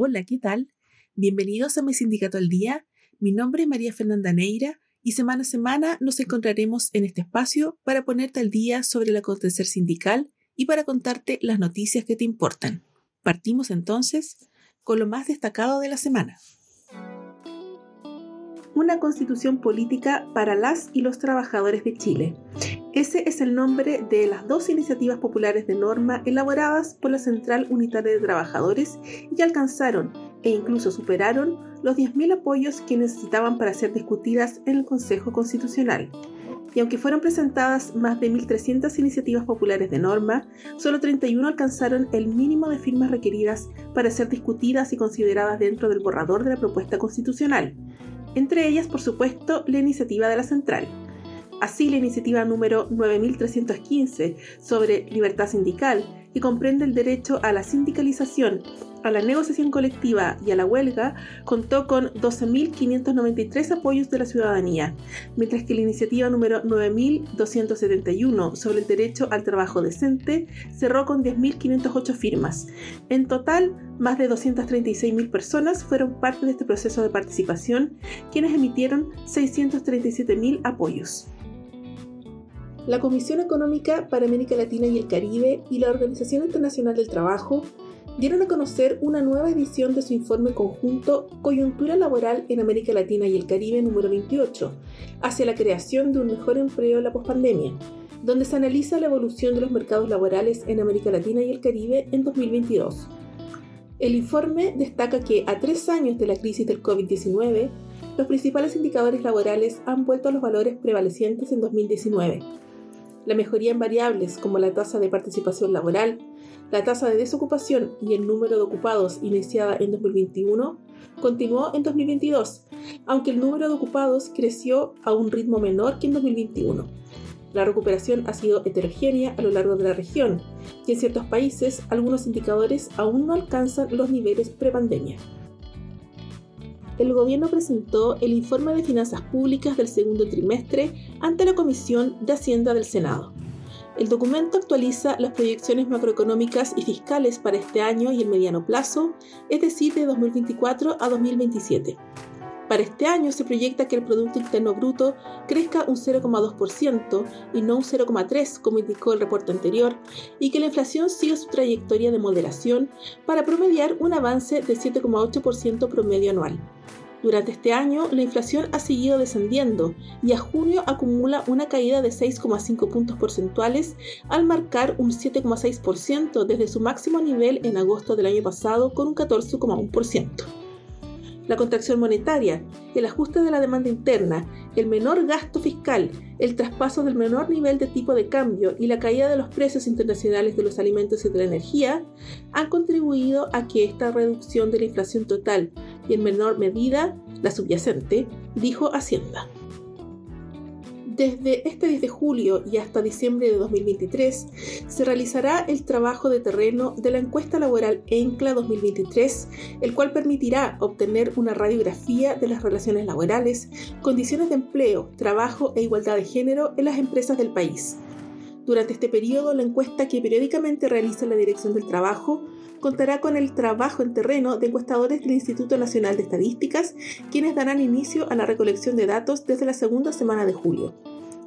Hola, ¿qué tal? Bienvenidos a mi sindicato al día. Mi nombre es María Fernanda Neira y semana a semana nos encontraremos en este espacio para ponerte al día sobre el acontecer sindical y para contarte las noticias que te importan. Partimos entonces con lo más destacado de la semana. Una constitución política para las y los trabajadores de Chile. Ese es el nombre de las dos iniciativas populares de norma elaboradas por la Central Unitaria de Trabajadores y que alcanzaron e incluso superaron los 10.000 apoyos que necesitaban para ser discutidas en el Consejo Constitucional. Y aunque fueron presentadas más de 1.300 iniciativas populares de norma, solo 31 alcanzaron el mínimo de firmas requeridas para ser discutidas y consideradas dentro del borrador de la propuesta constitucional. Entre ellas, por supuesto, la iniciativa de la Central. Así, la iniciativa número 9315 sobre libertad sindical, que comprende el derecho a la sindicalización, a la negociación colectiva y a la huelga, contó con 12.593 apoyos de la ciudadanía, mientras que la iniciativa número 9.271 sobre el derecho al trabajo decente cerró con 10.508 firmas. En total, más de 236.000 personas fueron parte de este proceso de participación, quienes emitieron 637.000 apoyos la Comisión Económica para América Latina y el Caribe y la Organización Internacional del Trabajo dieron a conocer una nueva edición de su informe conjunto Coyuntura Laboral en América Latina y el Caribe número 28, hacia la creación de un mejor empleo en la pospandemia, donde se analiza la evolución de los mercados laborales en América Latina y el Caribe en 2022. El informe destaca que a tres años de la crisis del COVID-19, los principales indicadores laborales han vuelto a los valores prevalecientes en 2019 la mejoría en variables como la tasa de participación laboral, la tasa de desocupación y el número de ocupados iniciada en 2021 continuó en 2022, aunque el número de ocupados creció a un ritmo menor que en 2021. La recuperación ha sido heterogénea a lo largo de la región y en ciertos países algunos indicadores aún no alcanzan los niveles prepandemia el gobierno presentó el informe de finanzas públicas del segundo trimestre ante la Comisión de Hacienda del Senado. El documento actualiza las proyecciones macroeconómicas y fiscales para este año y el mediano plazo, es decir, de 2024 a 2027. Para este año se proyecta que el Producto Interno Bruto crezca un 0,2% y no un 0,3% como indicó el reporte anterior, y que la inflación siga su trayectoria de moderación para promediar un avance de 7,8% promedio anual. Durante este año, la inflación ha seguido descendiendo y a junio acumula una caída de 6,5 puntos porcentuales al marcar un 7,6% desde su máximo nivel en agosto del año pasado con un 14,1% la contracción monetaria, el ajuste de la demanda interna, el menor gasto fiscal, el traspaso del menor nivel de tipo de cambio y la caída de los precios internacionales de los alimentos y de la energía han contribuido a que esta reducción de la inflación total y en menor medida la subyacente, dijo Hacienda. Desde este 10 de julio y hasta diciembre de 2023 se realizará el trabajo de terreno de la encuesta laboral ENCLA 2023, el cual permitirá obtener una radiografía de las relaciones laborales, condiciones de empleo, trabajo e igualdad de género en las empresas del país. Durante este periodo, la encuesta que periódicamente realiza la Dirección del Trabajo contará con el trabajo en terreno de encuestadores del Instituto Nacional de Estadísticas, quienes darán inicio a la recolección de datos desde la segunda semana de julio.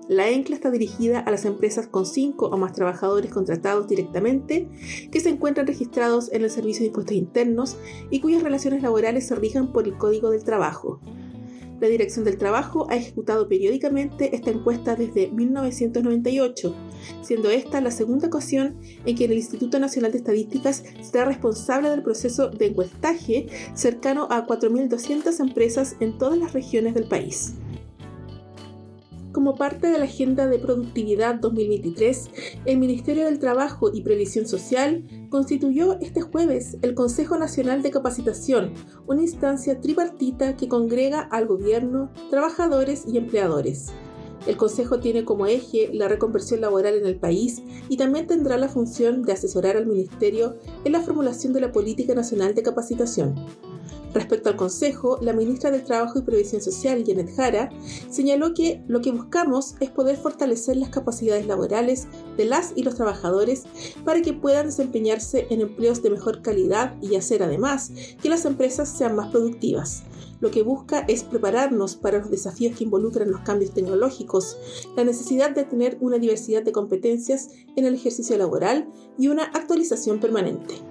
La ENCLA está dirigida a las empresas con 5 o más trabajadores contratados directamente que se encuentran registrados en el Servicio de Impuestos Internos y cuyas relaciones laborales se rijan por el Código del Trabajo. La Dirección del Trabajo ha ejecutado periódicamente esta encuesta desde 1998, siendo esta la segunda ocasión en que el Instituto Nacional de Estadísticas será responsable del proceso de encuestaje cercano a 4.200 empresas en todas las regiones del país. Como parte de la Agenda de Productividad 2023, el Ministerio del Trabajo y Previsión Social constituyó este jueves el Consejo Nacional de Capacitación, una instancia tripartita que congrega al gobierno, trabajadores y empleadores. El Consejo tiene como eje la reconversión laboral en el país y también tendrá la función de asesorar al Ministerio en la formulación de la Política Nacional de Capacitación. Respecto al Consejo, la ministra de Trabajo y Previsión Social, Janet Jara, señaló que lo que buscamos es poder fortalecer las capacidades laborales de las y los trabajadores para que puedan desempeñarse en empleos de mejor calidad y hacer además que las empresas sean más productivas. Lo que busca es prepararnos para los desafíos que involucran los cambios tecnológicos, la necesidad de tener una diversidad de competencias en el ejercicio laboral y una actualización permanente.